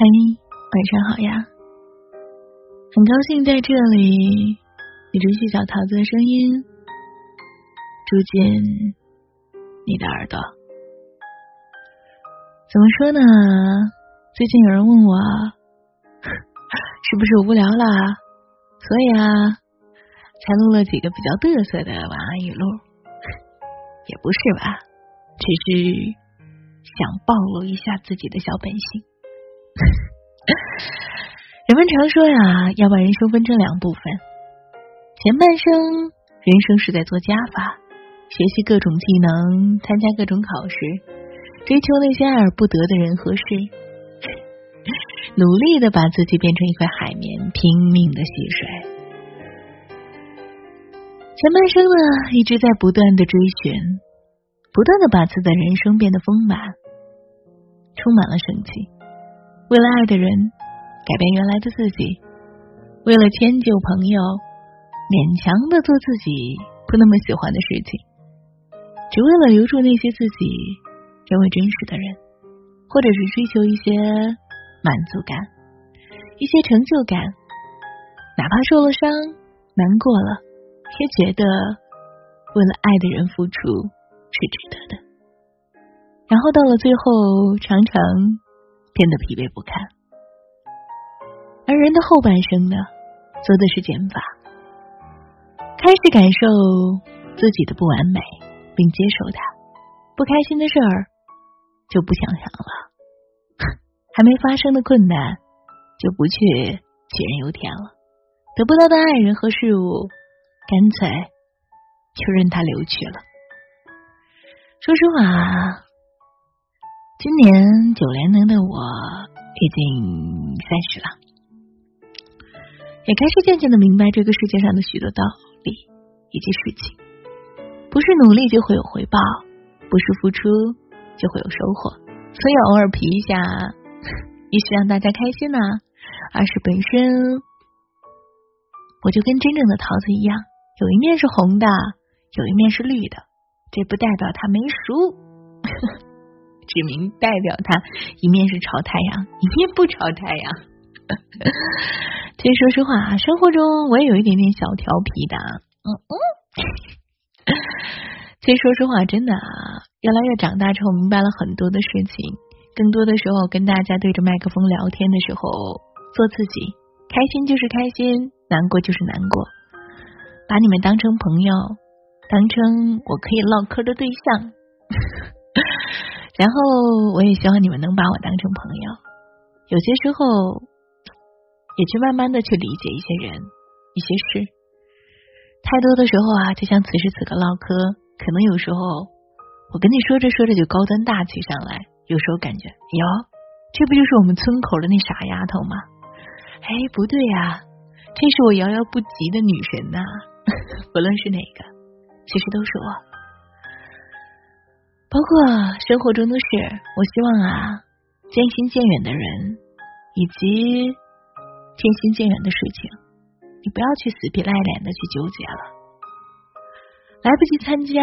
嗨，晚上好呀！很高兴在这里，你熟悉小桃子的声音住进你的耳朵。怎么说呢？最近有人问我，是不是无聊啦？所以啊，才录了几个比较嘚瑟的晚安语录。也不是吧，只是想暴露一下自己的小本性。人们常说呀，要把人生分成两部分，前半生人生是在做加法，学习各种技能，参加各种考试，追求那些爱而不得的人和事，努力的把自己变成一块海绵，拼命的吸水。前半生呢，一直在不断的追寻，不断的把自己的人生变得丰满，充满了生气。为了爱的人改变原来的自己，为了迁就朋友勉强的做自己不那么喜欢的事情，只为了留住那些自己认为真实的人，或者是追求一些满足感、一些成就感，哪怕受了伤、难过了，也觉得为了爱的人付出是值得的。然后到了最后，常常。变得疲惫不堪，而人的后半生呢，做的是减法，开始感受自己的不完美，并接受它。不开心的事儿就不想想了，还没发生的困难就不去杞人忧天了。得不到的爱人和事物，干脆就任它流去了。说实话。今年九零年的我已经三十了，也开始渐渐的明白这个世界上的许多道理以及事情。不是努力就会有回报，不是付出就会有收获。所以偶尔皮一下，也是让大家开心呐，而是本身我就跟真正的桃子一样，有一面是红的，有一面是绿的，这不代表它没熟。指明代表他一面是朝太阳，一面不朝太阳。其实说实话啊，生活中我也有一点点小调皮的。嗯嗯。其实说实话，真的啊，越来越长大之后，明白了很多的事情。更多的时候，跟大家对着麦克风聊天的时候，做自己，开心就是开心，难过就是难过，把你们当成朋友，当成我可以唠嗑的对象。然后我也希望你们能把我当成朋友，有些时候也去慢慢的去理解一些人、一些事。太多的时候啊，就像此时此刻唠嗑，可能有时候我跟你说着说着就高端大气上来，有时候感觉哟，这不就是我们村口的那傻丫头吗？哎，不对呀，这是我遥遥不及的女神呐！不论是哪个，其实都是我。包括生活中的事，我希望啊，渐行渐远的人，以及渐行渐远的事情，你不要去死皮赖脸的去纠结了。来不及参加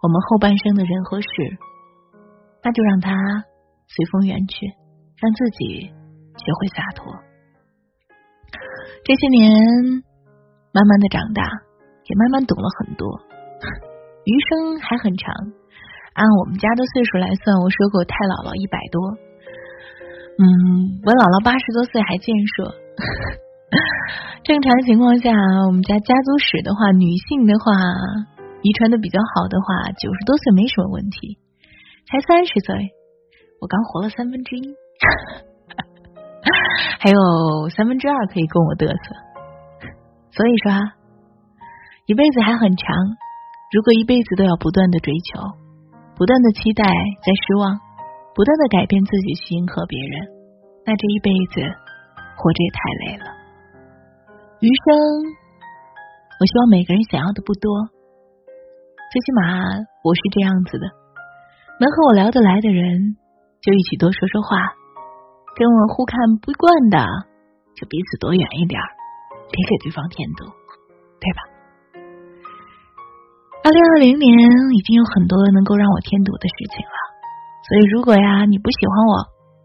我们后半生的人和事，那就让它随风远去，让自己学会洒脱。这些年，慢慢的长大，也慢慢懂了很多，余生还很长。按我们家的岁数来算，我说过太姥姥一百多，嗯，我姥姥八十多岁还健硕。正常情况下，我们家家族史的话，女性的话，遗传的比较好的话，九十多岁没什么问题。才三十岁，我刚活了三分之一，还有三分之二可以供我嘚瑟。所以说，一辈子还很长，如果一辈子都要不断的追求。不断的期待，在失望；不断的改变自己去迎合别人，那这一辈子活着也太累了。余生，我希望每个人想要的不多，最起码我是这样子的。能和我聊得来的人，就一起多说说话；跟我互看不惯的，就彼此躲远一点，别给对方添堵，对吧？二零二零年已经有很多能够让我添堵的事情了，所以如果呀你不喜欢我，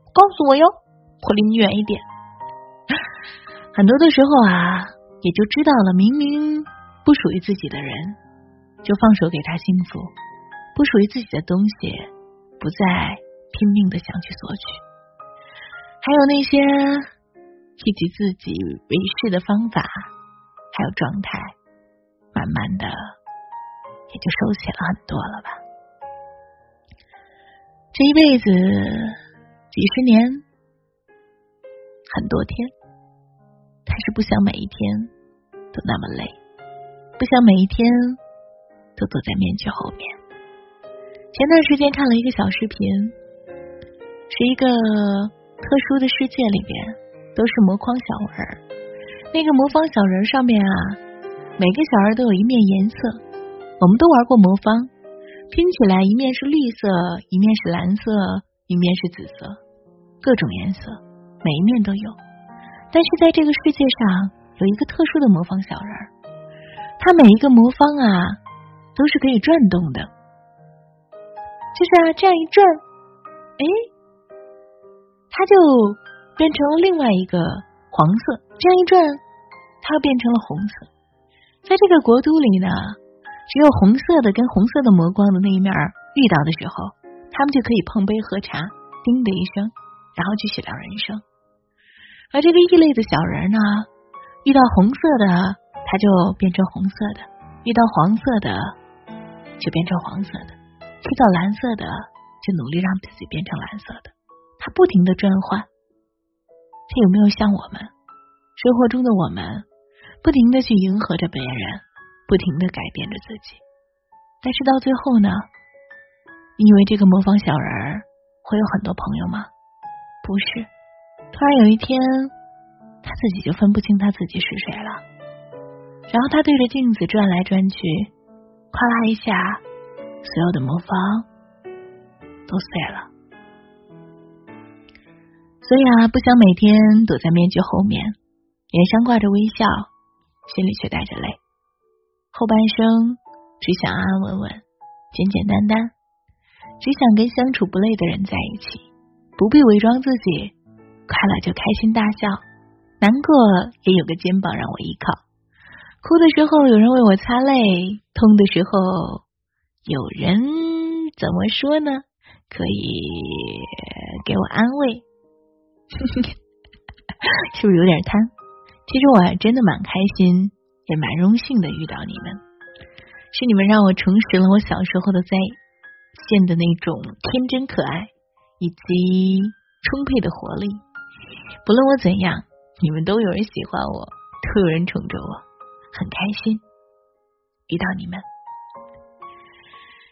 告诉我哟，我离你远一点。很多的时候啊，也就知道了，明明不属于自己的人，就放手给他幸福；不属于自己的东西，不再拼命的想去索取。还有那些提起自己为事的方法，还有状态，慢慢的也就收起了很多了吧。这一辈子，几十年，很多天，他是不想每一天都那么累，不想每一天都躲在面具后面。前段时间看了一个小视频，是一个特殊的世界里边都是魔框小人，那个魔方小人上面啊，每个小人都有一面颜色，我们都玩过魔方。拼起来，一面是绿色，一面是蓝色，一面是紫色，各种颜色，每一面都有。但是在这个世界上，有一个特殊的魔方小人，它每一个魔方啊，都是可以转动的。就是啊，这样一转，哎，它就变成了另外一个黄色；这样一转，它又变成了红色。在这个国都里呢。只有红色的跟红色的魔光的那一面遇到的时候，他们就可以碰杯喝茶，叮的一声，然后继续聊人生。而这个异类的小人呢，遇到红色的，他就变成红色的；遇到黄色的，就变成黄色的；遇到蓝色的，就努力让自己变成蓝色的。他不停的转换。他有没有像我们生活中的我们，不停的去迎合着别人？不停的改变着自己，但是到最后呢？你以为这个模仿小人会有很多朋友吗？不是，突然有一天，他自己就分不清他自己是谁了。然后他对着镜子转来转去，哗啦一下，所有的魔方都碎了。所以啊，不想每天躲在面具后面，脸上挂着微笑，心里却带着泪。后半生只想安安稳稳、简简单单，只想跟相处不累的人在一起，不必伪装自己，快乐就开心大笑，难过也有个肩膀让我依靠，哭的时候有人为我擦泪，痛的时候有人怎么说呢？可以给我安慰，是不是有点贪？其实我还真的蛮开心。也蛮荣幸的遇到你们，是你们让我重拾了我小时候的在线的那种天真可爱以及充沛的活力。不论我怎样，你们都有人喜欢我，都有人宠着我，很开心遇到你们。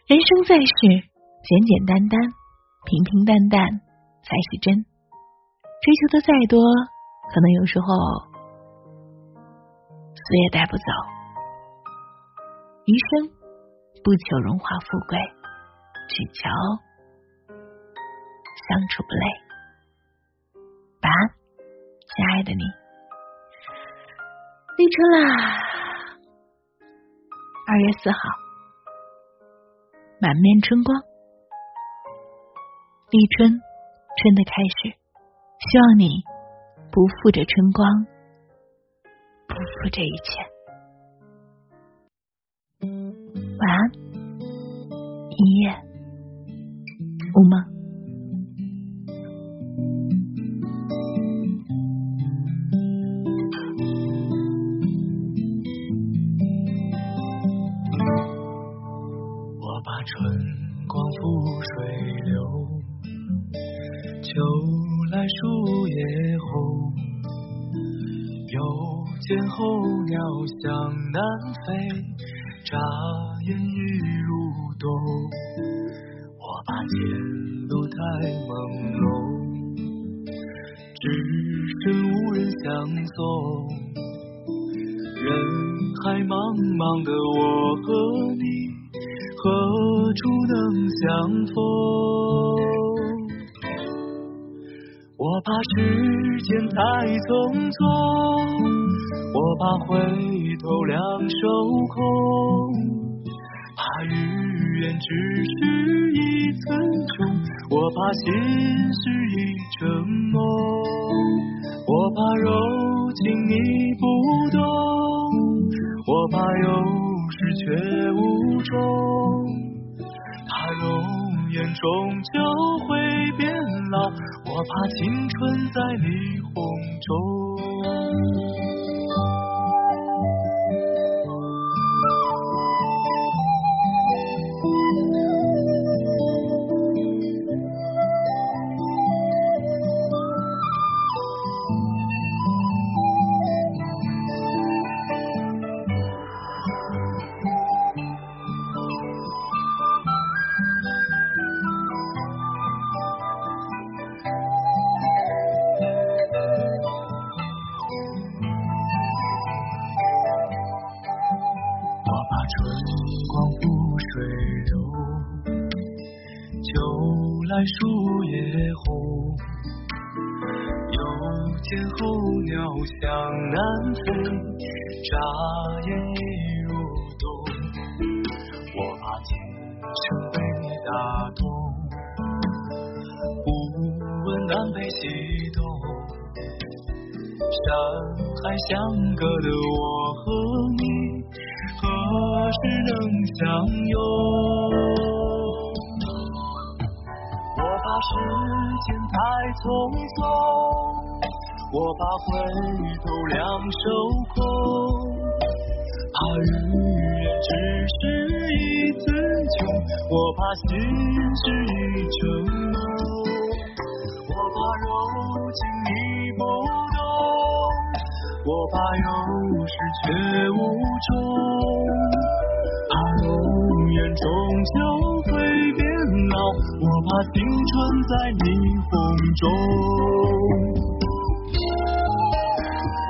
人生在世，简简单单、平平淡淡才是真。追求的再多，可能有时候。死也带不走，余生不求荣华富贵，只求相处不累。晚安，亲爱的你。立春啦，二月四号，满面春光，立春，春的开始。希望你不负这春光。不负这一切。晚安，一夜无梦。又见候鸟向南飞，眨眼已入冬。我把前路太朦胧，只身无人相送。人海茫茫的我和你，何处能相逢？怕时间太匆匆。我怕回头两手空，怕日圆只是一寸穷，我怕心事已成梦。我怕柔情你不懂，我怕有时却无终。怕容年终究会变老，我怕青春在霓虹中。树叶红，又见候鸟向南飞，眨眼已入冬。我怕琴声被你打动，不问南北西东。山海相隔的我和你，何时能相拥？时间。太匆匆，我怕回头两手空，怕日月只是一次穷，我怕心事已成梦，我怕柔情你不懂，我怕有始却无终，怕容颜终究我怕青春在霓虹中，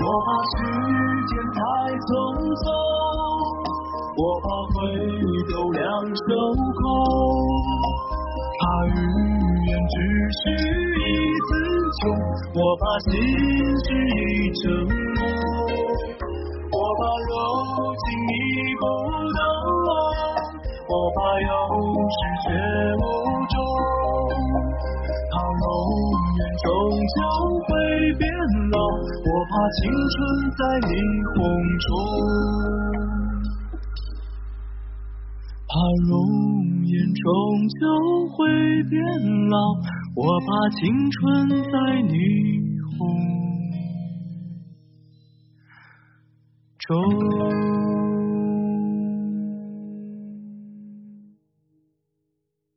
我怕时间太匆匆，我怕回头两手空，怕日圆只是一次穷，我怕心事已成梦，我怕柔情你不懂，我怕有始却无。终究会变老，我怕青春在霓虹中，怕容颜终究会变老，我怕青春在霓虹中。